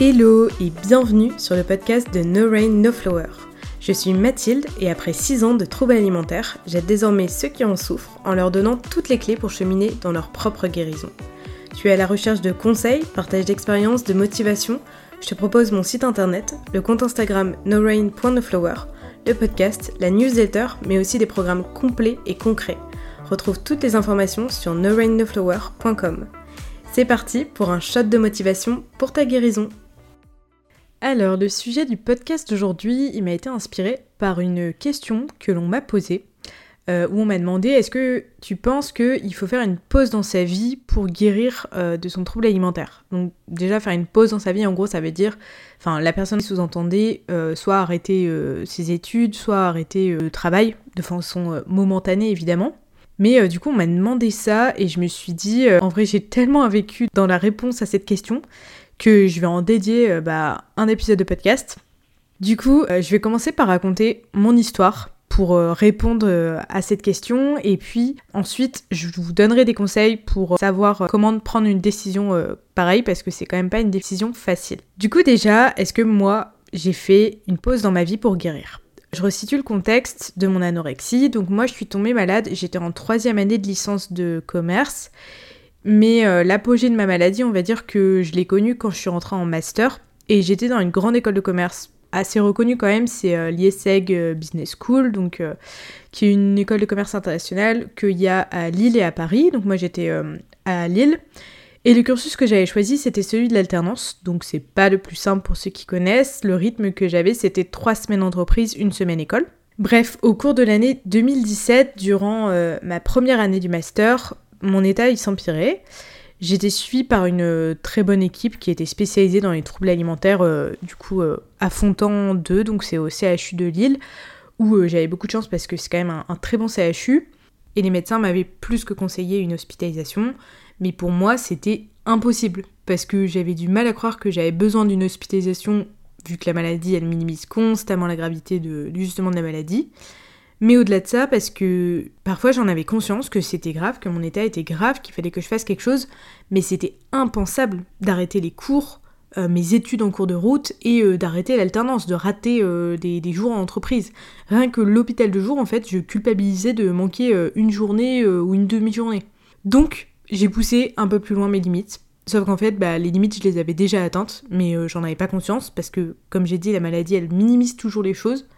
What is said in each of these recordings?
Hello et bienvenue sur le podcast de No Rain No Flower. Je suis Mathilde et après 6 ans de troubles alimentaires, j'aide désormais ceux qui en souffrent en leur donnant toutes les clés pour cheminer dans leur propre guérison. Tu es à la recherche de conseils, partage d'expériences, de motivation? Je te propose mon site internet, le compte Instagram norain.noflower, le podcast, la newsletter, mais aussi des programmes complets et concrets. Retrouve toutes les informations sur norainnoflower.com. C'est parti pour un shot de motivation pour ta guérison. Alors, le sujet du podcast d'aujourd'hui, il m'a été inspiré par une question que l'on m'a posée, euh, où on m'a demandé est-ce que tu penses qu'il faut faire une pause dans sa vie pour guérir euh, de son trouble alimentaire? Donc, déjà, faire une pause dans sa vie, en gros, ça veut dire, enfin, la personne sous-entendait euh, soit arrêter ses études, soit arrêter le travail, de façon momentanée, évidemment. Mais du coup, on m'a demandé ça et je me suis dit, en vrai, j'ai tellement vécu dans la réponse à cette question que je vais en dédier euh, bah, un épisode de podcast. Du coup, euh, je vais commencer par raconter mon histoire pour euh, répondre à cette question et puis ensuite je vous donnerai des conseils pour savoir comment prendre une décision pareille parce que c'est quand même pas une décision facile. Du coup déjà, est-ce que moi j'ai fait une pause dans ma vie pour guérir? Je resitue le contexte de mon anorexie. Donc moi, je suis tombée malade. J'étais en troisième année de licence de commerce mais euh, l'apogée de ma maladie, on va dire que je l'ai connue quand je suis rentrée en master. Et j'étais dans une grande école de commerce assez reconnue quand même, c'est euh, l'IESEG euh, Business School, donc, qui est une école de commerce internationale qu'il y a à Lille et à Paris. Donc moi j'étais à Lille. Et le cursus que j'avais choisi, c'était celui de l'alternance. Donc c'est pas le plus simple pour ceux qui connaissent. Le rythme que j'avais, c'était trois semaines d'entreprise, une semaine école. Bref, au cours de l'année 2017, durant ma première année du master, mon état il s'empirait. J'étais suivie par une euh, très bonne équipe qui était spécialisée dans les troubles alimentaires, euh, du coup euh, à Fontan 2, donc c'est au CHU de Lille, où j'avais beaucoup de chance parce que c'est quand même un, très bon CHU. Et les médecins m'avaient plus que conseillé une hospitalisation, mais pour moi c'était impossible parce que j'avais du mal à croire que j'avais besoin d'une hospitalisation vu que la maladie elle minimise constamment la gravité de, justement de la maladie. Mais au-delà de ça, parce que parfois j'en avais conscience que c'était grave, que mon état était grave, qu'il fallait que je fasse quelque chose, mais c'était impensable d'arrêter les cours, euh, mes études en cours de route et euh, d'arrêter l'alternance, de rater euh, des, jours en entreprise. Rien que l'hôpital de jour, en fait, je culpabilisais de manquer une journée ou une demi-journée. Donc, j'ai poussé un peu plus loin mes limites. Sauf qu'en fait, bah, les limites, je les avais déjà atteintes, mais j'en avais pas conscience, parce que, comme j'ai dit, la maladie, elle minimise toujours les choses.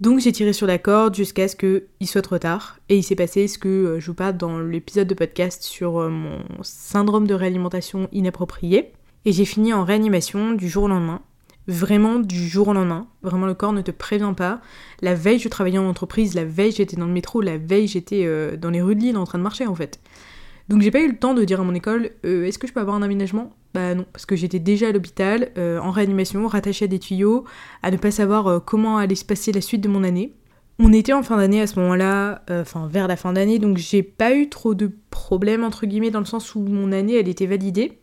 Donc j'ai tiré sur la corde jusqu'à ce qu'il soit trop tard. Et il s'est passé ce que euh, je vous parle dans l'épisode de podcast sur euh, mon syndrome de réalimentation inappropriée. Et j'ai fini en réanimation du jour au lendemain. Vraiment du jour au lendemain. Vraiment le corps ne te prévient pas. La veille je travaillais en entreprise, la veille j'étais dans le métro, la veille j'étais euh, dans les rues de Lille en train de marcher en fait. Donc j'ai pas eu le temps de dire à mon école est-ce que je peux avoir un aménagement? Bah non, parce que j'étais déjà à l'hôpital, euh, en réanimation, rattachée à des tuyaux, à ne pas savoir euh, comment allait se passer la suite de mon année. On était en fin d'année à ce moment-là, euh, enfin vers la fin d'année, donc j'ai pas eu trop de problèmes entre guillemets dans le sens où mon année elle était validée.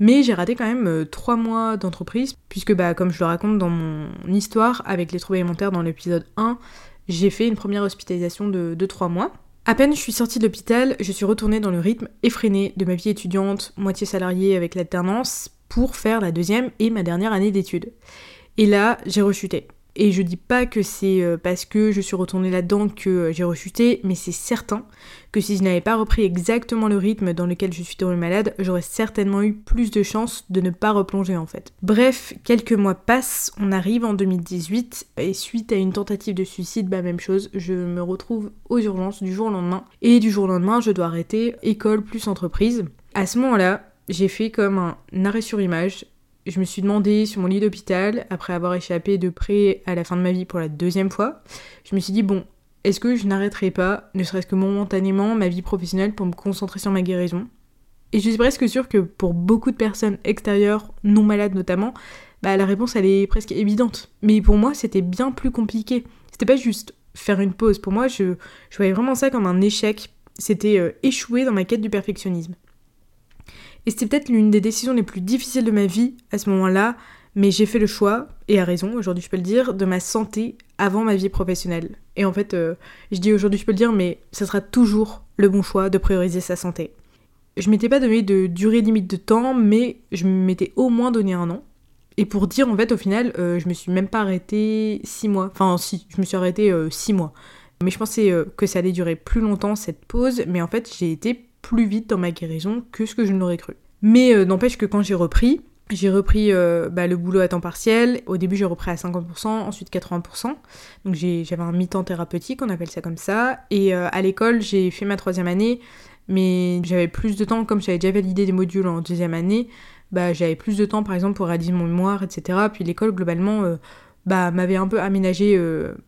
Mais j'ai raté quand même trois mois d'entreprise, puisque bah comme je le raconte dans mon histoire avec les troubles alimentaires dans l'épisode 1, j'ai fait une première hospitalisation de, de 3 mois. À peine je suis sortie de l'hôpital, je suis retournée dans le rythme effréné de ma vie étudiante, moitié salariée avec l'alternance, pour faire la deuxième et ma dernière année d'études. Et là, j'ai rechuté. Et je dis pas que c'est euh, parce que je suis retournée là-dedans que euh, j'ai rechuté, mais c'est certain que si je n'avais pas repris exactement le rythme dans lequel je suis tombée malade, j'aurais certainement eu plus de chances de ne pas replonger en fait. Bref, quelques mois passent, on arrive en 2018, et suite à une tentative de suicide, bah même chose, je me retrouve aux urgences du jour au lendemain. Et du jour au lendemain, je dois arrêter école plus entreprise. À ce moment-là, j'ai fait comme un arrêt sur image, je me suis demandé sur mon lit d'hôpital, après avoir échappé de près à la fin de ma vie pour la deuxième fois, je me suis dit, bon, est-ce que je n'arrêterai pas, ne serait-ce que momentanément, ma vie professionnelle pour me concentrer sur ma guérison? Et je suis presque sûre que pour beaucoup de personnes extérieures, non malades notamment, bah la réponse est presque évidente. Mais pour moi, c'était bien plus compliqué. C'était pas juste faire une pause. Pour moi, je, je voyais vraiment ça comme un échec. C'était euh, échouer dans ma quête du perfectionnisme. Et c'était peut-être l'une des décisions les plus difficiles de ma vie à ce moment-là, mais j'ai fait le choix, et à raison, aujourd'hui je peux le dire, de ma santé avant ma vie professionnelle. Et en fait, euh, je dis aujourd'hui je peux le dire, mais ça sera toujours le bon choix de prioriser sa santé. Je m'étais pas donné de durée limite de temps, mais je m'étais au moins donné un an. Et pour dire, en fait, au final, euh, je me suis même pas arrêtée 6 mois. Enfin, si, je me suis arrêtée 6 mois. Mais je pensais que ça allait durer plus longtemps, cette pause. Mais en fait, j'ai été plus vite dans ma guérison que ce que je n'aurais cru. Mais n'empêche que quand j'ai repris, j'ai repris euh, bah, le boulot à temps partiel. Au début, j'ai repris à 50%, ensuite 80%. Donc j'avais un mi-temps thérapeutique, on appelle ça comme ça. Et euh, à l'école, j'ai fait ma troisième année, mais j'avais plus de temps, comme j'avais déjà validé des modules en deuxième année, bah, j'avais plus de temps, par exemple, pour rédiger mon mémoire, etc. Puis l'école, globalement, euh, bah, m'avait un peu aménagé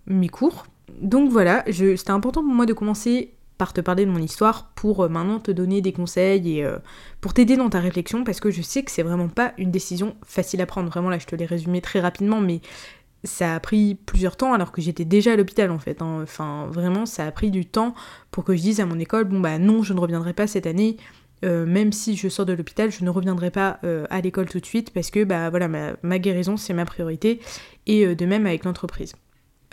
mes cours. Donc voilà, c'était important pour moi de commencer par te parler de mon histoire pour euh, maintenant te donner des conseils et euh, pour t'aider dans ta réflexion parce que je sais que c'est vraiment pas une décision facile à prendre. Vraiment là, je te l'ai résumé très rapidement, mais ça a pris plusieurs temps alors que j'étais déjà à l'hôpital en fait. Hein. Enfin, vraiment, ça a pris du temps pour que je dise à mon école bon bah non, je ne reviendrai pas cette année. Euh, même si je sors de l'hôpital, je ne reviendrai pas à l'école tout de suite parce que bah voilà ma guérison c'est ma priorité et de même avec l'entreprise.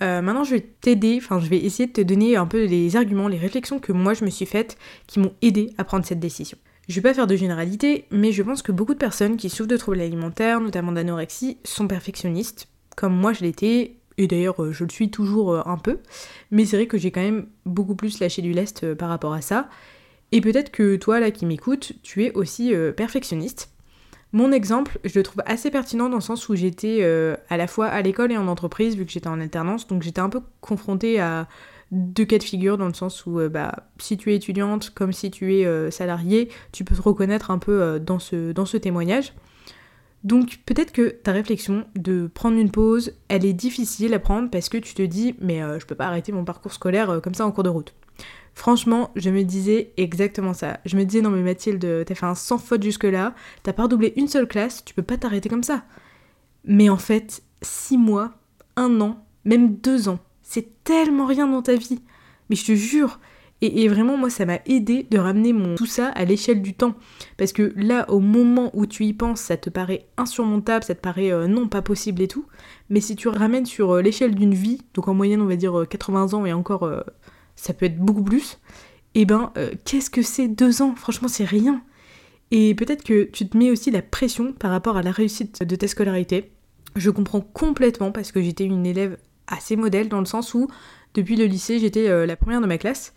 Euh, maintenant, je vais t'aider, enfin, je vais essayer de te donner un peu les arguments, les réflexions que moi je me suis faites qui m'ont aidé à prendre cette décision. Je vais pas faire de généralité, mais je pense que beaucoup de personnes qui souffrent de troubles alimentaires, notamment d'anorexie, sont perfectionnistes, comme moi je l'étais, et d'ailleurs euh, je le suis toujours euh, un peu, mais c'est vrai que j'ai quand même beaucoup plus lâché du lest par rapport à ça. Et peut-être que toi là qui m'écoutes, tu es aussi perfectionniste. Mon exemple, je le trouve assez pertinent dans le sens où j'étais euh, à la fois à l'école et en entreprise, vu que j'étais en alternance, donc j'étais un peu confrontée à deux cas de figure, dans le sens où euh, bah, si tu es étudiante comme si tu es euh, salariée, tu peux te reconnaître un peu dans, ce, dans ce témoignage. Donc peut-être que ta réflexion de prendre une pause, elle est difficile à prendre parce que tu te dis mais je peux pas arrêter mon parcours scolaire comme ça en cours de route. Franchement, je me disais exactement ça. Je me disais, non mais Mathilde, t'as fait un sans faute jusque-là, t'as pas redoublé une seule classe, tu peux pas t'arrêter comme ça. Mais en fait, six mois, un an, même deux ans, c'est tellement rien dans ta vie. Mais je te jure, et, vraiment, moi, ça m'a aidé de ramener mon tout ça à l'échelle du temps. Parce que là, au moment où tu y penses, ça te paraît insurmontable, ça te paraît euh, non pas possible et tout. Mais si tu ramènes sur euh, l'échelle d'une vie, donc en moyenne, on va dire 80 euh, ans et encore ça peut être beaucoup plus, et eh ben euh, qu'est-ce que c'est deux ans? Franchement, c'est rien. Et peut-être que tu te mets aussi la pression par rapport à la réussite de ta scolarité. Je comprends complètement parce que j'étais une élève assez modèle dans le sens où depuis le lycée j'étais euh, la première de ma classe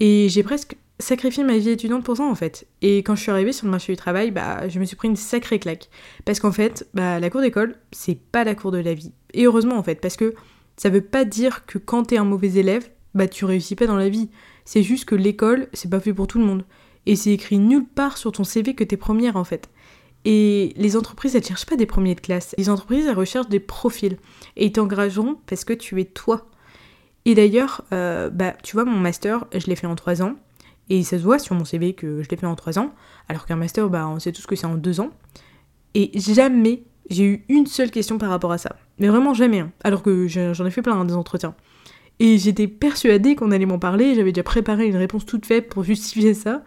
et j'ai presque sacrifié ma vie étudiante pour ça en fait. Et quand je suis arrivée sur le marché du travail, bah je me suis pris une sacrée claque parce qu'en fait, bah la cour d'école, c'est pas la cour de la vie. Et heureusement en fait parce que ça veut pas dire que quand t'es un mauvais élève, bah tu réussis pas dans la vie. C'est juste que l'école, c'est pas fait pour tout le monde. Et c'est écrit nulle part sur ton CV que t'es première en fait. Et les entreprises, elles cherchent pas des premiers de classe. Les entreprises, elles recherchent des profils. Et ils t'engageront parce que tu es toi. Et d'ailleurs, euh, bah, tu vois, mon master, je l'ai fait en 3 ans. Et ça se voit sur mon CV que je l'ai fait en 3 ans. Alors qu'un master, bah, on sait tous que c'est en 2 ans. Et jamais j'ai eu une seule question par rapport à ça. Mais vraiment jamais. Hein. Alors que j'en ai fait plein hein, des entretiens. Et j'étais persuadée qu'on allait m'en parler, j'avais déjà préparé une réponse toute faite pour justifier ça.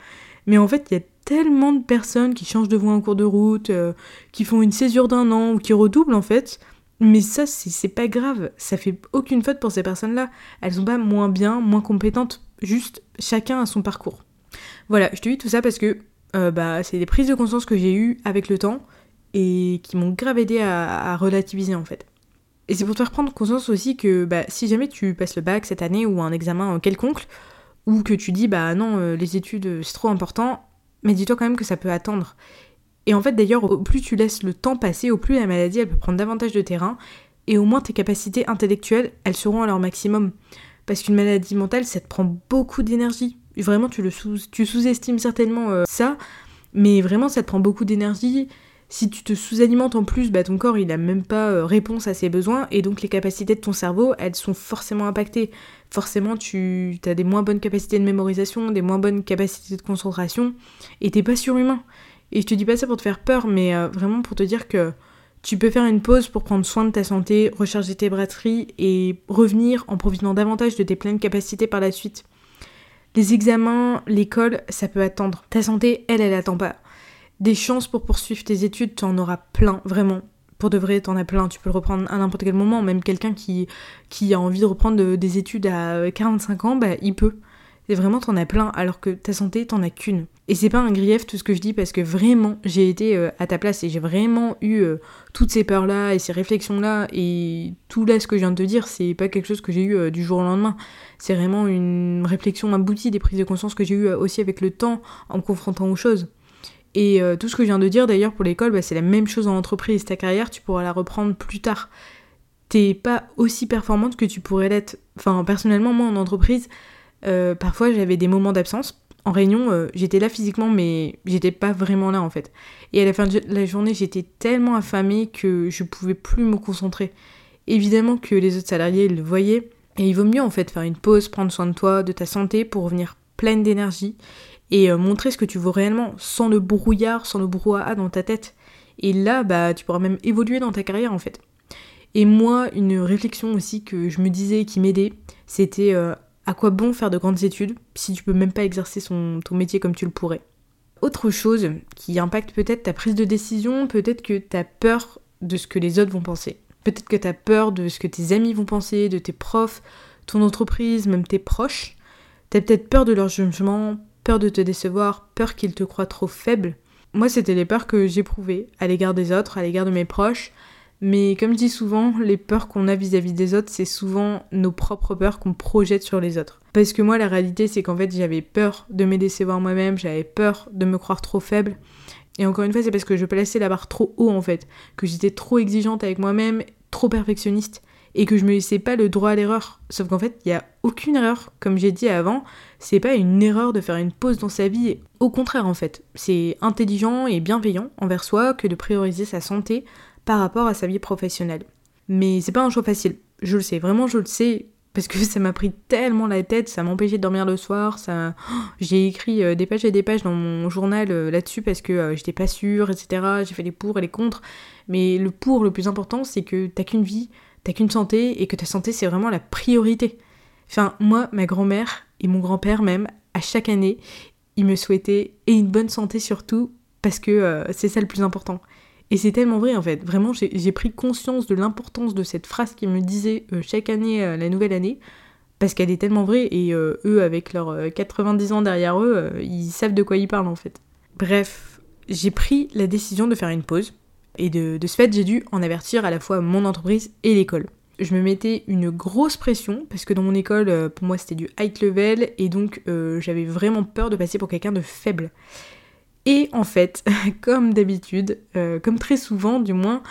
Mais en fait, il y a tellement de personnes qui changent de voie en cours de route, euh, qui font une césure d'un an ou qui redoublent en fait. Mais ça, c'est pas grave, ça fait aucune faute pour ces personnes-là. Elles sont pas moins bien, moins compétentes, juste chacun a son parcours. Voilà, je te dis tout ça parce que euh, bah, c'est des prises de conscience que j'ai eues avec le temps et qui m'ont grave aidé à relativiser en fait. Et c'est pour te faire prendre conscience aussi que bah, si jamais tu passes le bac cette année ou un examen quelconque, ou que tu dis bah non, euh, les études euh, c'est trop important, mais dis-toi quand même que ça peut attendre. Et en fait d'ailleurs, au plus tu laisses le temps passer, au plus la maladie elle peut prendre davantage de terrain, et au moins tes capacités intellectuelles elles seront à leur maximum. Parce qu'une maladie mentale ça te prend beaucoup d'énergie. Vraiment tu le sous, tu sous-estimes certainement euh, ça, mais vraiment ça te prend beaucoup d'énergie si tu te sous-alimentes en plus, bah, ton corps il a même pas euh, réponse à ses besoins et donc les capacités de ton cerveau elles sont forcément impactées. Forcément tu as des moins bonnes capacités de mémorisation, des moins bonnes capacités de concentration et t'es pas surhumain. Et je te dis pas ça pour te faire peur, mais euh, vraiment pour te dire que tu peux faire une pause pour prendre soin de ta santé, recharger tes batteries et revenir en profitant davantage de tes pleines capacités par la suite. Les examens, l'école, ça peut attendre. Ta santé, elle, elle attend pas des chances pour poursuivre tes études, tu en auras plein, vraiment. Pour de vrai, t'en as plein, tu peux le reprendre à n'importe quel moment, même quelqu'un qui, qui a envie de reprendre des études à 45 ans, bah il peut. Et vraiment, t'en as plein, alors que ta santé, t'en as qu'une. Et c'est pas un grief tout ce que je dis, parce que vraiment, j'ai été euh, à ta place et j'ai vraiment eu euh, toutes ces peurs-là et ces réflexions-là. Et tout là, ce que je viens de te dire, c'est pas quelque chose que j'ai eu euh, du jour au lendemain. C'est vraiment une réflexion aboutie, des prises de conscience que j'ai eues aussi avec le temps, en me confrontant aux choses. Et tout ce que je viens de dire d'ailleurs pour l'école, bah, c'est la même chose en entreprise. Ta carrière, tu pourras la reprendre plus tard. T'es pas aussi performante que tu pourrais l'être. Enfin, personnellement, moi en entreprise, euh, parfois j'avais des moments d'absence. En réunion, euh, j'étais là physiquement, mais j'étais pas vraiment là en fait. Et à la fin de la journée, j'étais tellement affamée que je pouvais plus me concentrer. Évidemment que les autres salariés le voyaient, et il vaut mieux en fait faire une pause, prendre soin de toi, de ta santé pour revenir pleine d'énergie et euh, montrer ce que tu veux réellement, sans le brouillard, sans le brouhaha dans ta tête. Et là, bah, tu pourras même évoluer dans ta carrière en fait. Et moi, une réflexion aussi que je me disais qui m'aidait, c'était à quoi bon faire de grandes études si tu peux même pas exercer ton métier comme tu le pourrais? Autre chose qui impacte peut-être ta prise de décision, peut-être que tu as peur de ce que les autres vont penser. Peut-être que tu as peur de ce que tes amis vont penser, de tes profs, ton entreprise, même tes proches. Tu as peut-être peur de leur jugement, peur de te décevoir, peur qu'ils te croient trop faible. Moi, c'était les peurs que j'éprouvais à l'égard des autres, à l'égard de mes proches, mais comme je dis souvent, les peurs qu'on a vis-à-vis des autres, c'est souvent nos propres peurs qu'on projette sur les autres. Parce que moi, la réalité, c'est qu'en fait, j'avais peur de me décevoir moi-même, j'avais peur de me croire trop faible. Et encore une fois, c'est parce que je plaçais la barre trop haut, en fait, que j'étais trop exigeante avec moi-même, trop perfectionniste, et que je me laissais pas le droit à l'erreur. Sauf qu'en fait, il n'y a aucune erreur. Comme j'ai dit avant, c'est pas une erreur de faire une pause dans sa vie. Au contraire, en fait, c'est intelligent et bienveillant envers soi que de prioriser sa santé par rapport à sa vie professionnelle. Mais c'est pas un choix facile. Je le sais, vraiment je le sais, parce que ça m'a pris tellement la tête, ça m'empêchait de dormir le soir, ça... j'ai écrit euh, des pages et des pages dans mon journal euh, là-dessus parce que euh, j'étais pas sûre, etc. J'ai fait les pour et les contre. Mais le pour, le plus important, c'est que t'as qu'une vie, t'as qu'une santé, et que ta santé, c'est vraiment la priorité. Enfin, moi, ma grand-mère et mon grand-père même, à chaque année, ils me souhaitaient, et une bonne santé surtout, parce que c'est ça le plus important. Et c'est tellement vrai en fait. Vraiment, j'ai pris conscience de l'importance de cette phrase qu'ils me disaient euh, chaque année, euh, la nouvelle année, parce qu'elle est tellement vraie. Et euh, eux, avec leurs 90 ans derrière eux, ils savent de quoi ils parlent en fait. Bref, j'ai pris la décision de faire une pause. Et de ce fait, j'ai dû en avertir à la fois mon entreprise et l'école. Je me mettais une grosse pression parce que dans mon école, pour moi, c'était du high level et donc j'avais vraiment peur de passer pour quelqu'un de faible. Et en fait, comme d'habitude, euh, comme très souvent du moins,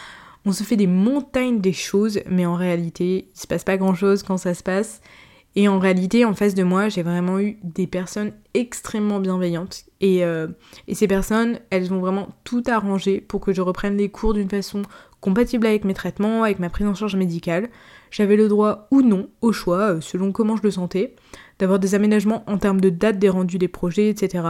on se fait des montagnes des choses, mais en réalité, il se passe pas grand chose quand ça se passe. Et en réalité, en face de moi, j'ai vraiment eu des personnes extrêmement bienveillantes. Euh, et, ces personnes, elles ont vraiment tout arrangé pour que je reprenne les cours d'une façon compatible avec mes traitements, avec ma prise en charge médicale. J'avais le droit ou non au choix, euh, selon comment je le sentais, d'avoir des aménagements en termes de date des rendus des projets, etc.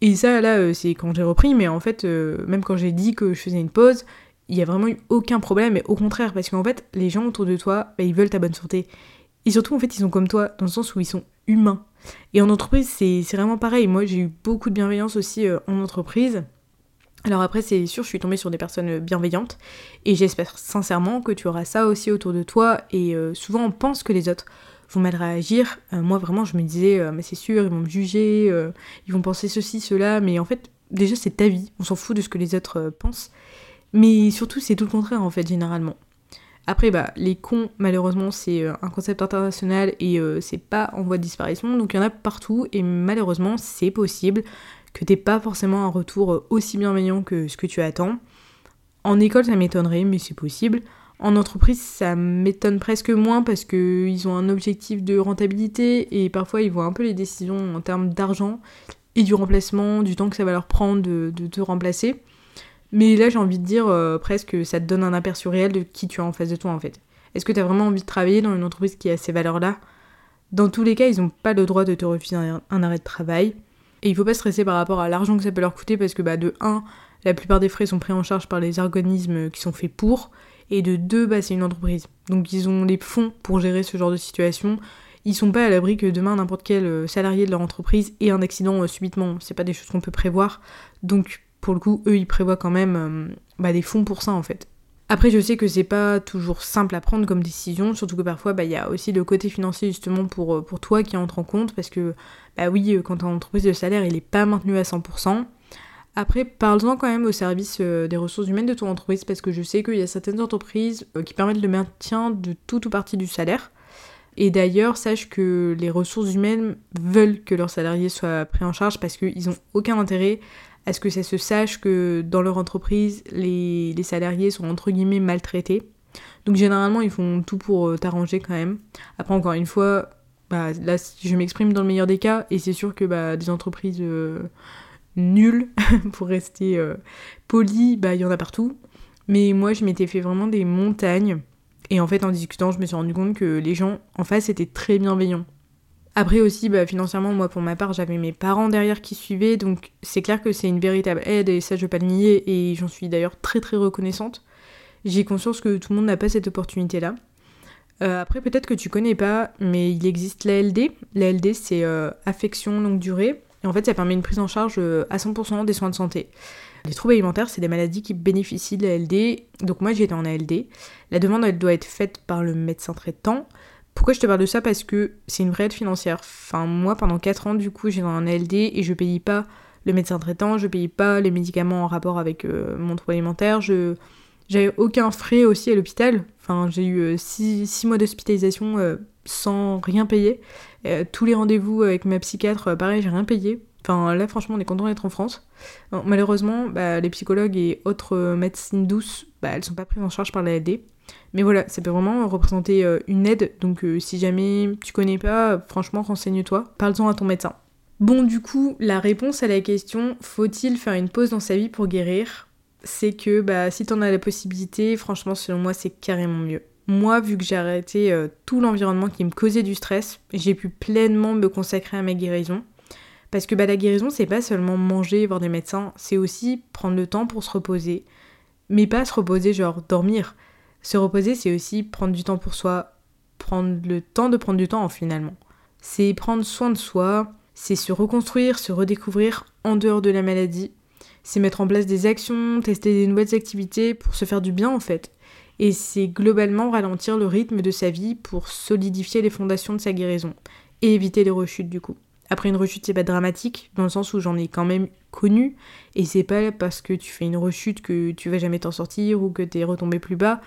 Et ça, là, euh, c'est quand j'ai repris, mais en fait, euh, même quand j'ai dit que je faisais une pause, il y a vraiment eu aucun problème, et au contraire, parce qu'en fait, les gens autour de toi, bah, ils veulent ta bonne santé. Et surtout, en fait, ils sont comme toi, dans le sens où ils sont humains. Et en entreprise, c'est vraiment pareil. Moi, j'ai eu beaucoup de bienveillance aussi en entreprise. Alors après, c'est sûr, je suis tombée sur des personnes bienveillantes, et j'espère sincèrement que tu auras ça aussi autour de toi, et souvent on pense que les autres vont mal réagir. Euh, moi, vraiment, je me disais, euh, mais c'est sûr, ils vont me juger, euh, ils vont penser ceci, cela, mais en fait, déjà, c'est ta vie. On s'en fout de ce que les autres pensent. Mais surtout, c'est tout le contraire, en fait, généralement. Après, bah, les cons, malheureusement, c'est un concept international et c'est pas en voie de disparition, donc il y en a partout, et malheureusement, c'est possible que t'aies pas forcément un retour aussi bienveillant que ce que tu attends. En école, ça m'étonnerait, mais c'est possible. En entreprise, ça m'étonne presque moins parce qu'ils ont un objectif de rentabilité et parfois ils voient un peu les décisions en termes d'argent et du remplacement, du temps que ça va leur prendre de, te remplacer. Mais là, j'ai envie de dire euh, presque presque ça te donne un aperçu réel de qui tu as en face de toi en fait. Est-ce que tu as vraiment envie de travailler dans une entreprise qui a ces valeurs-là? Dans tous les cas, ils n'ont pas le droit de te refuser un, arrêt de travail. Et il faut pas stresser par rapport à l'argent que ça peut leur coûter parce que bah, de 1, la plupart des frais sont pris en charge par les organismes qui sont faits pour et de deux, bah, c'est une entreprise. Donc ils ont les fonds pour gérer ce genre de situation. Ils sont pas à l'abri que demain n'importe quel euh, salarié de leur entreprise ait un accident euh, subitement. C'est pas des choses qu'on peut prévoir. Donc pour le coup, eux, ils prévoient quand même euh, bah, des fonds pour ça en fait. Après, je sais que c'est pas toujours simple à prendre comme décision, surtout que parfois, bah, il y a aussi le côté financier justement pour, pour toi qui entre en compte, parce que, bah oui, quand en entreprise, le salaire, il est pas maintenu à 100%. Après, parle-en quand même au service euh, des ressources humaines de ton entreprise parce que je sais qu'il y a certaines entreprises euh, qui permettent le maintien de tout ou partie du salaire. Et d'ailleurs, sache que les ressources humaines veulent que leurs salariés soient pris en charge parce qu'ils n'ont aucun intérêt à ce que ça se sache que dans leur entreprise, les, salariés sont entre guillemets maltraités? Donc généralement, ils font tout pour euh, t'arranger quand même. Après, encore une fois, bah, là, je m'exprime dans le meilleur des cas, et c'est sûr que bah, des entreprises nul, pour rester euh, poli, bah il y en a partout. Mais moi, je m'étais fait vraiment des montagnes. Et en fait, en discutant, je me suis rendu compte que les gens en face étaient très bienveillants. Après aussi, bah, financièrement, moi pour ma part, j'avais mes parents derrière qui suivaient, donc c'est clair que c'est une véritable aide, et ça je vais pas le nier, et j'en suis d'ailleurs très très reconnaissante. J'ai conscience que tout le monde n'a pas cette opportunité-là. Euh, après, peut-être que tu connais pas, mais il existe l'ALD. L'ALD, c'est euh, affection longue durée. Et en fait, ça permet une prise en charge euh, à 100% des soins de santé. Les troubles alimentaires, c'est des maladies qui bénéficient de l'ALD. Donc moi, j'étais en ALD. La demande, elle doit être faite par le médecin traitant. Pourquoi je te parle de ça? Parce que c'est une vraie aide financière. Enfin, moi, pendant 4 ans, du coup, j'étais en ALD et je payais pas le médecin traitant, je payais pas les médicaments en rapport avec euh, mon trouble alimentaire, je j'avais aucun frais aussi à l'hôpital. Enfin, j'ai eu 6 euh, mois d'hospitalisation sans rien payer. Euh, tous les rendez-vous avec ma psychiatre, euh, pareil, j'ai rien payé. Enfin, là, franchement, on est content d'être en France. malheureusement, bah, les psychologues et autres euh, médecines douces, bah, elles sont pas prises en charge par la Mais voilà, ça peut vraiment représenter une aide. Donc, si jamais tu connais pas, franchement, renseigne-toi. Parle-en à ton médecin. Bon, du coup, la réponse à la question faut-il faire une pause dans sa vie pour guérir? C'est que bah, si t'en as la possibilité, franchement, selon moi, c'est carrément mieux moi, vu que j'ai arrêté euh, tout l'environnement qui me causait du stress, j'ai pu pleinement me consacrer à ma guérison. Parce que bah, la guérison, c'est pas seulement manger, voir des médecins, c'est aussi prendre le temps pour se reposer. Mais pas se reposer, genre dormir. Se reposer, c'est aussi prendre du temps pour soi, prendre le temps de prendre du temps finalement. C'est prendre soin de soi, c'est se reconstruire, se redécouvrir en dehors de la maladie. C'est mettre en place des actions, tester des nouvelles activités pour se faire du bien en fait et c'est globalement ralentir le rythme de sa vie pour solidifier les fondations de sa guérison et éviter les rechutes du coup. Après une rechute, c'est pas dramatique, dans le sens où j'en ai quand même connu, et c'est pas parce que tu fais une rechute que tu vas jamais t'en sortir ou que t'es retombé plus bas.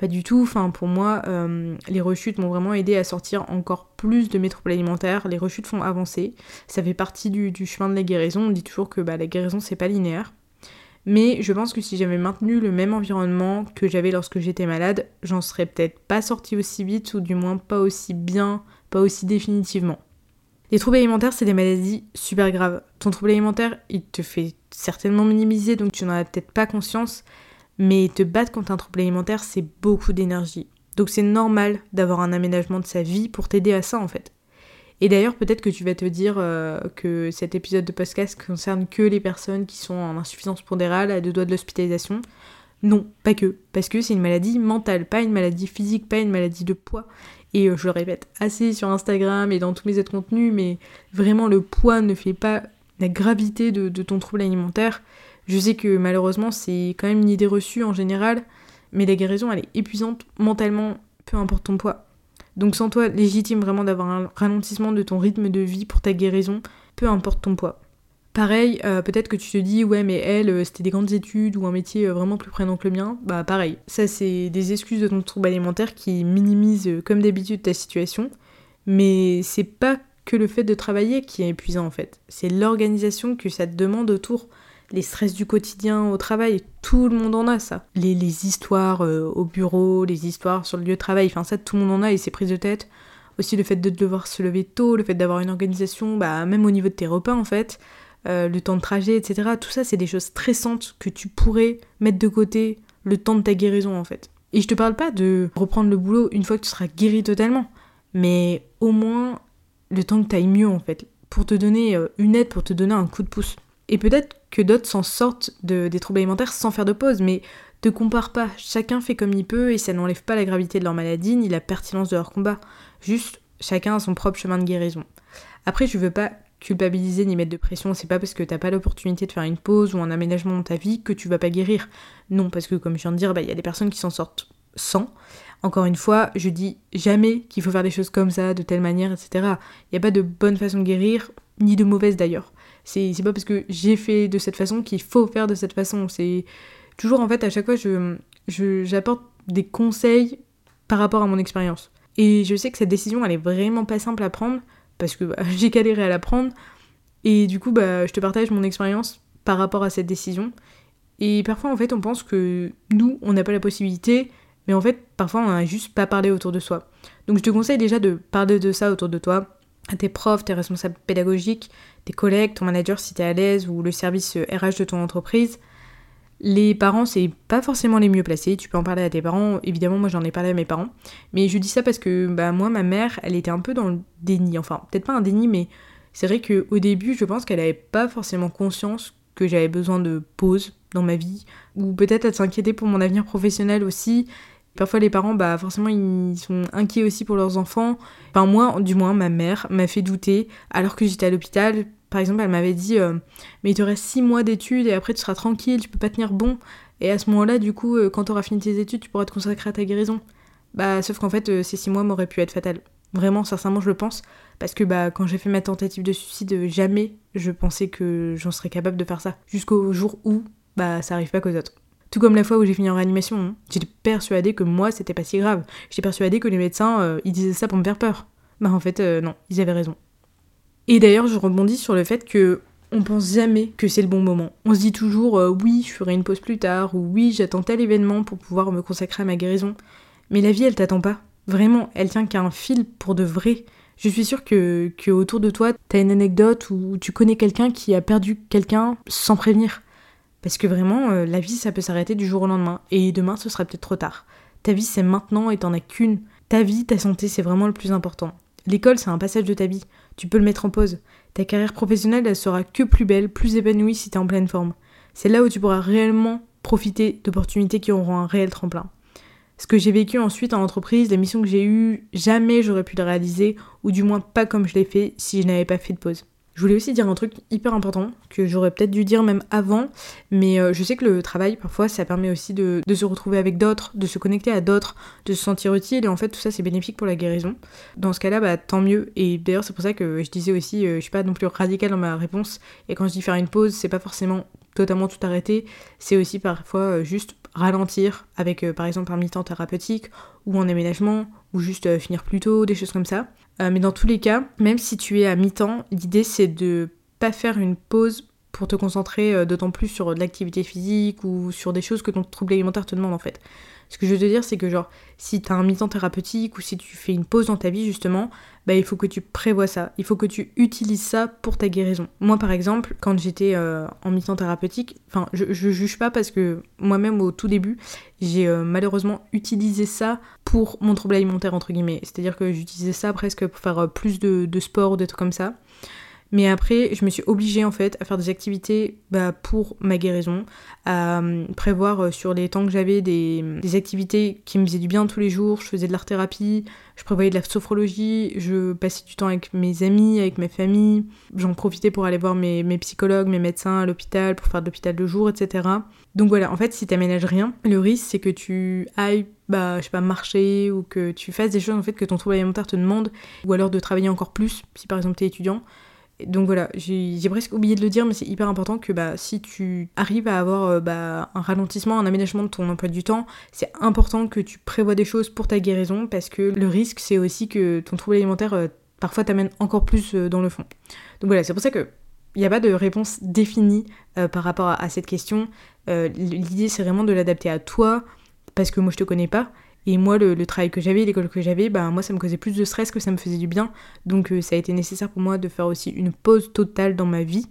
Pas du tout, enfin pour moi, euh, les rechutes m'ont vraiment aidé à sortir encore plus de mes troubles alimentaires, les rechutes font avancer, ça fait partie du, chemin de la guérison, on dit toujours que bah, la guérison c'est pas linéaire. Mais je pense que si j'avais maintenu le même environnement que j'avais lorsque j'étais malade, j'en serais peut-être pas sortie aussi vite ou du moins pas aussi bien, pas aussi définitivement. Les troubles alimentaires, c'est des maladies super graves. Ton trouble alimentaire, il te fait certainement minimiser, donc tu n'en as peut-être pas conscience, mais te battre contre un trouble alimentaire, c'est beaucoup d'énergie. Donc c'est normal d'avoir un aménagement de sa vie pour t'aider à ça en fait. Et d'ailleurs, peut-être que tu vas te dire euh, que cet épisode de podcast concerne que les personnes qui sont en insuffisance pondérale, à deux doigts de l'hospitalisation. Non, pas que. Parce que c'est une maladie mentale, pas une maladie physique, pas une maladie de poids. Et euh, je le répète assez sur Instagram et dans tous mes autres contenus, mais vraiment le poids ne fait pas la gravité de, de ton trouble alimentaire. Je sais que malheureusement c'est quand même une idée reçue en général, mais la guérison elle est épuisante mentalement, peu importe ton poids. Donc sans toi légitime vraiment d'avoir un ralentissement de ton rythme de vie pour ta guérison, peu importe ton poids. Pareil, euh, peut-être que tu te dis ouais mais elle euh, c'était des grandes études ou un métier euh, vraiment plus prenant que le mien. Bah pareil, ça c'est des excuses de ton trouble alimentaire qui minimisent comme d'habitude ta situation. Mais c'est pas que le fait de travailler qui est épuisant en fait. C'est l'organisation que ça te demande autour les stress du quotidien au travail, tout le monde en a ça. Les, histoires euh, au bureau, les histoires sur le lieu de travail, enfin ça tout le monde en a et c'est prise de tête. Aussi le fait de devoir se lever tôt, le fait d'avoir une organisation, bah, même au niveau de tes repas en fait, euh, le temps de trajet, etc. Tout ça c'est des choses stressantes que tu pourrais mettre de côté le temps de ta guérison en fait. Et je te parle pas de reprendre le boulot une fois que tu seras guéri totalement, mais au moins le temps que tu ailles mieux en fait, pour te donner euh, une aide, pour te donner un coup de pouce. Et peut-être que d'autres s'en sortent de, des troubles alimentaires sans faire de pause, mais te compare pas. Chacun fait comme il peut et ça n'enlève pas la gravité de leur maladie ni la pertinence de leur combat. Juste, chacun a son propre chemin de guérison. Après, je veux pas culpabiliser ni mettre de pression. C'est pas parce que t'as pas l'opportunité de faire une pause ou un aménagement dans ta vie que tu vas pas guérir. Non, parce que comme je viens de dire, bah, il y a des personnes qui s'en sortent sans. Encore une fois, je dis jamais qu'il faut faire des choses comme ça, de telle manière, etc. Il n'y a pas de bonne façon de guérir, ni de mauvaise d'ailleurs. C'est pas parce que j'ai fait de cette façon qu'il faut faire de cette façon. C'est toujours en fait à chaque fois je j'apporte des conseils par rapport à mon expérience. Et je sais que cette décision elle est vraiment pas simple à prendre parce que bah, j'ai galéré à la prendre et du coup bah je te partage mon expérience par rapport à cette décision. Et parfois en fait on pense que nous on n'a pas la possibilité mais en fait, parfois, on n'a juste pas parlé autour de soi. Donc je te conseille déjà de parler de ça autour de toi, à tes profs, tes responsables pédagogiques, tes collègues, ton manager si tu es à l'aise, ou le service RH de ton entreprise. Les parents, c'est pas forcément les mieux placés. Tu peux en parler à tes parents. Évidemment, moi j'en ai parlé à mes parents. Mais je dis ça parce que bah, moi, ma mère, elle était un peu dans le déni. Enfin, peut-être pas un déni, mais c'est vrai qu'au début, je pense qu'elle avait pas forcément conscience que j'avais besoin de pause dans ma vie. Ou peut-être elle s'inquiétait pour mon avenir professionnel aussi. Parfois les parents, bah forcément ils sont inquiets aussi pour leurs enfants. Enfin moi, du moins ma mère m'a fait douter alors que j'étais à l'hôpital. Par exemple, elle m'avait dit euh, mais il te reste 6 mois d'études et après tu seras tranquille, tu peux pas tenir bon. Et à ce moment-là, du coup, euh, quand tu auras fini tes études, tu pourras te consacrer à ta guérison. Bah sauf qu'en fait, euh, ces 6 mois m'auraient pu être fatals. Vraiment, sincèrement, je le pense. Parce que bah quand j'ai fait ma tentative de suicide, jamais je pensais que j'en serais capable de faire ça. Jusqu'au jour où bah ça arrive pas qu'aux autres. Tout comme la fois où j'ai fini en réanimation, hein. j'étais persuadée que moi c'était pas si grave. J'étais persuadée que les médecins euh, ils disaient ça pour me faire peur. Bah en fait euh, non, ils avaient raison. Et d'ailleurs je rebondis sur le fait que on pense jamais que c'est le bon moment. On se dit toujours euh, oui je ferai une pause plus tard ou oui j'attends tel événement pour pouvoir me consacrer à ma guérison. Mais la vie elle t'attend pas. Vraiment, elle tient qu'à un fil pour de vrai. Je suis sûre que, que autour de toi, t'as une anecdote ou tu connais quelqu'un qui a perdu quelqu'un sans prévenir. Parce que vraiment, euh, la vie, ça peut s'arrêter du jour au lendemain. Et demain, ce sera peut-être trop tard. Ta vie, c'est maintenant et t'en as qu'une. Ta vie, ta santé, c'est vraiment le plus important. L'école, c'est un passage de ta vie. Tu peux le mettre en pause. Ta carrière professionnelle, elle sera que plus belle, plus épanouie si t'es en pleine forme. C'est là où tu pourras réellement profiter d'opportunités qui auront un réel tremplin. Ce que j'ai vécu ensuite en entreprise, les missions que j'ai eues, jamais j'aurais pu le réaliser, ou du moins pas comme je l'ai fait si je n'avais pas fait de pause. Je voulais aussi dire un truc hyper important que j'aurais peut-être dû dire même avant, mais euh, je sais que le travail, parfois, ça permet aussi de, se retrouver avec d'autres, de se connecter à d'autres, de se sentir utile, et en fait, tout ça, c'est bénéfique pour la guérison. Dans ce cas-là, bah, tant mieux. Et d'ailleurs, c'est pour ça que je disais aussi, euh, je suis pas non plus radicale dans ma réponse, et quand je dis faire une pause, c'est pas forcément totalement tout arrêter, c'est aussi parfois euh, juste ralentir avec par exemple un mi-temps thérapeutique ou un aménagement ou juste finir plus tôt, des choses comme ça. Euh, mais dans tous les cas, même si tu es à mi-temps, l'idée c'est de pas faire une pause pour te concentrer euh, d'autant plus sur de l'activité physique ou sur des choses que ton trouble alimentaire te demande en fait. Ce que je veux te dire, c'est que genre, si tu as un mi-temps thérapeutique ou si tu fais une pause dans ta vie, justement, bah, il faut que tu prévois ça. Il faut que tu utilises ça pour ta guérison. Moi, par exemple, quand j'étais euh, en mi-temps thérapeutique, enfin, je, je juge pas parce que moi-même, au tout début, j'ai euh, malheureusement utilisé ça pour mon trouble alimentaire, entre guillemets. C'est-à-dire que j'utilisais ça presque pour faire plus de, de sport ou des trucs comme ça. Mais après, je me suis obligée en fait à faire des activités bah, pour ma guérison, à euh, prévoir euh, sur les temps que j'avais des, activités qui me faisaient du bien tous les jours. Je faisais de l'art thérapie, je prévoyais de la sophrologie, je passais du temps avec mes amis, avec ma famille. J'en profitais pour aller voir mes, psychologues, mes médecins à l'hôpital, pour faire de l'hôpital de jour, etc. Donc voilà, en fait, si t'aménages rien, le risque c'est que tu ailles bah, je sais pas, marcher ou que tu fasses des choses en fait que ton trouble alimentaire te demande, ou alors de travailler encore plus si par exemple t'es étudiant. Donc voilà, j'ai presque oublié de le dire, mais c'est hyper important que bah, si tu arrives à avoir euh, bah, un ralentissement, un aménagement de ton emploi du temps, c'est important que tu prévois des choses pour ta guérison parce que le risque c'est aussi que ton trouble alimentaire euh, parfois t'amène encore plus euh, dans le fond. Donc voilà, c'est pour ça que il n'y a pas de réponse définie par rapport à, à cette question. L'idée c'est vraiment de l'adapter à toi parce que moi je te connais pas et moi, le, travail que j'avais, l'école que j'avais, bah, moi, ça me causait plus de stress que ça me faisait du bien. Donc, euh, ça a été nécessaire pour moi de faire aussi une pause totale dans ma vie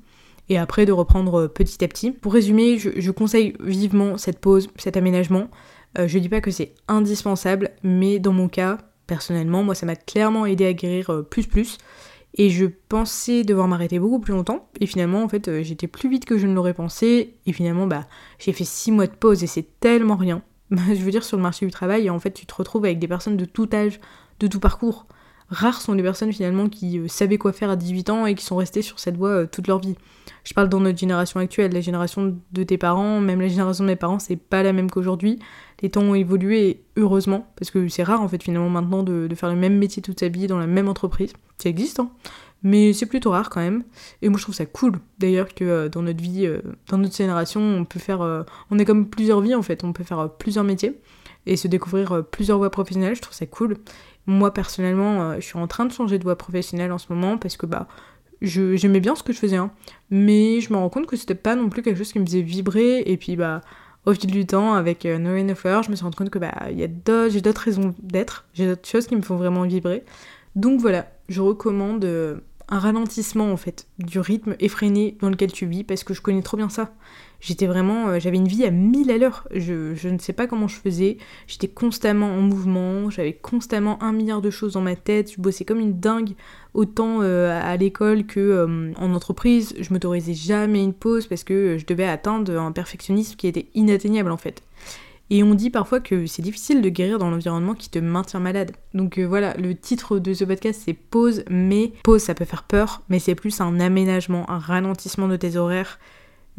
et après de reprendre euh, petit à petit. Pour résumer, je, conseille vivement cette pause, cet aménagement. Euh, je dis pas que c'est indispensable, mais dans mon cas, personnellement, moi, ça m'a clairement aidé à guérir plus plus. Et je pensais devoir m'arrêter beaucoup plus longtemps. Et finalement, en fait, j'étais plus vite que je ne l'aurais pensé. Et finalement, bah, j'ai fait 6 mois de pause et c'est tellement rien. je veux dire, sur le marché du travail, en fait, tu te retrouves avec des personnes de tout âge, de tout parcours. rares sont les personnes finalement qui savaient quoi faire à 18 ans et qui sont restées sur cette voie toute leur vie. Je parle dans notre génération actuelle, la génération de tes parents, même la génération de mes parents, c'est pas la même qu'aujourd'hui. Les temps ont évolué, heureusement, parce que c'est rare en fait finalement maintenant de, faire le même métier toute sa vie dans la même entreprise. Ça existe, hein, mais c'est plutôt rare quand même. Et moi je trouve ça cool d'ailleurs que euh, dans notre vie, euh, dans notre génération, on peut faire. Euh, on est comme plusieurs vies en fait, on peut faire plusieurs métiers et se découvrir plusieurs voies professionnelles, je trouve ça cool. Moi personnellement, je suis en train de changer de voie professionnelle en ce moment parce que bah j'aimais bien ce que je faisais, hein, mais je me rends compte que c'était pas non plus quelque chose qui me faisait vibrer, et puis bah, au fil du temps, avec No Rain Flower, je me suis rendu compte que bah, y a j'ai d'autres raisons d'être, j'ai d'autres choses qui me font vraiment vibrer. Donc voilà, je recommande un ralentissement en fait du rythme effréné dans lequel tu vis parce que je connais trop bien ça. J'étais vraiment, euh, j'avais une vie à mille à l'heure. Je, je, ne sais pas comment je faisais. J'étais constamment en mouvement, j'avais constamment un milliard de choses dans ma tête. Je bossais comme une dingue, autant euh, à l'école que euh, en entreprise. Je m'autorisais jamais une pause parce que je devais atteindre un perfectionnisme qui était inatteignable en fait. Et on dit parfois que c'est difficile de guérir dans l'environnement qui te maintient malade. Donc voilà, le titre de ce podcast c'est pause, mais pause ça peut faire peur, mais c'est plus un aménagement, un ralentissement de tes horaires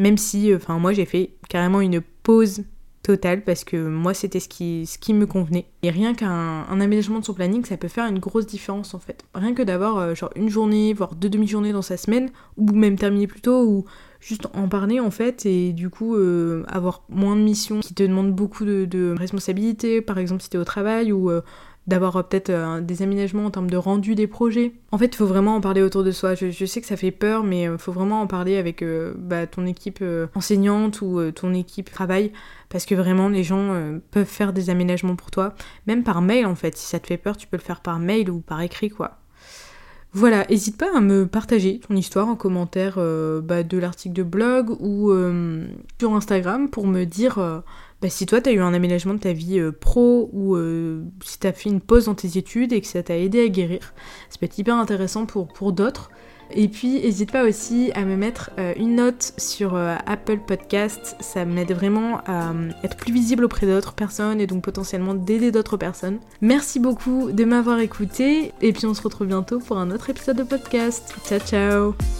même si, euh, enfin, moi j'ai fait carrément une pause totale parce que moi c'était ce qui, ce qui me convenait. Et rien qu'un aménagement de son planning, ça peut faire une grosse différence en fait. Rien que d'avoir euh, genre une journée, voire deux demi-journées dans sa semaine, ou même terminer plus tôt, ou juste en parler en fait, et du coup euh, avoir moins de missions qui te demandent beaucoup de, responsabilités, par exemple si t'es au travail, ou d'avoir euh, peut-être euh, des aménagements en termes de rendu des projets. En fait, il faut vraiment en parler autour de soi. Je, sais que ça fait peur, mais il euh, faut vraiment en parler avec bah, ton équipe enseignante ou ton équipe travail, parce que vraiment, les gens peuvent faire des aménagements pour toi, même par mail en fait. Si ça te fait peur, tu peux le faire par mail ou par écrit, quoi. Voilà, n'hésite pas à me partager ton histoire en commentaire bah, de l'article de blog ou sur Instagram pour me dire bah, si toi t'as eu un aménagement de ta vie euh, pro ou euh, si t'as fait une pause dans tes études et que ça t'a aidé à guérir. Ça peut être hyper intéressant pour d'autres. Et puis, n'hésite pas aussi à me mettre euh, une note sur Apple Podcast. Ça m'aide vraiment à être plus visible auprès d'autres personnes et donc potentiellement d'aider d'autres personnes. Merci beaucoup de m'avoir écouté et puis on se retrouve bientôt pour un autre épisode de podcast. Ciao ciao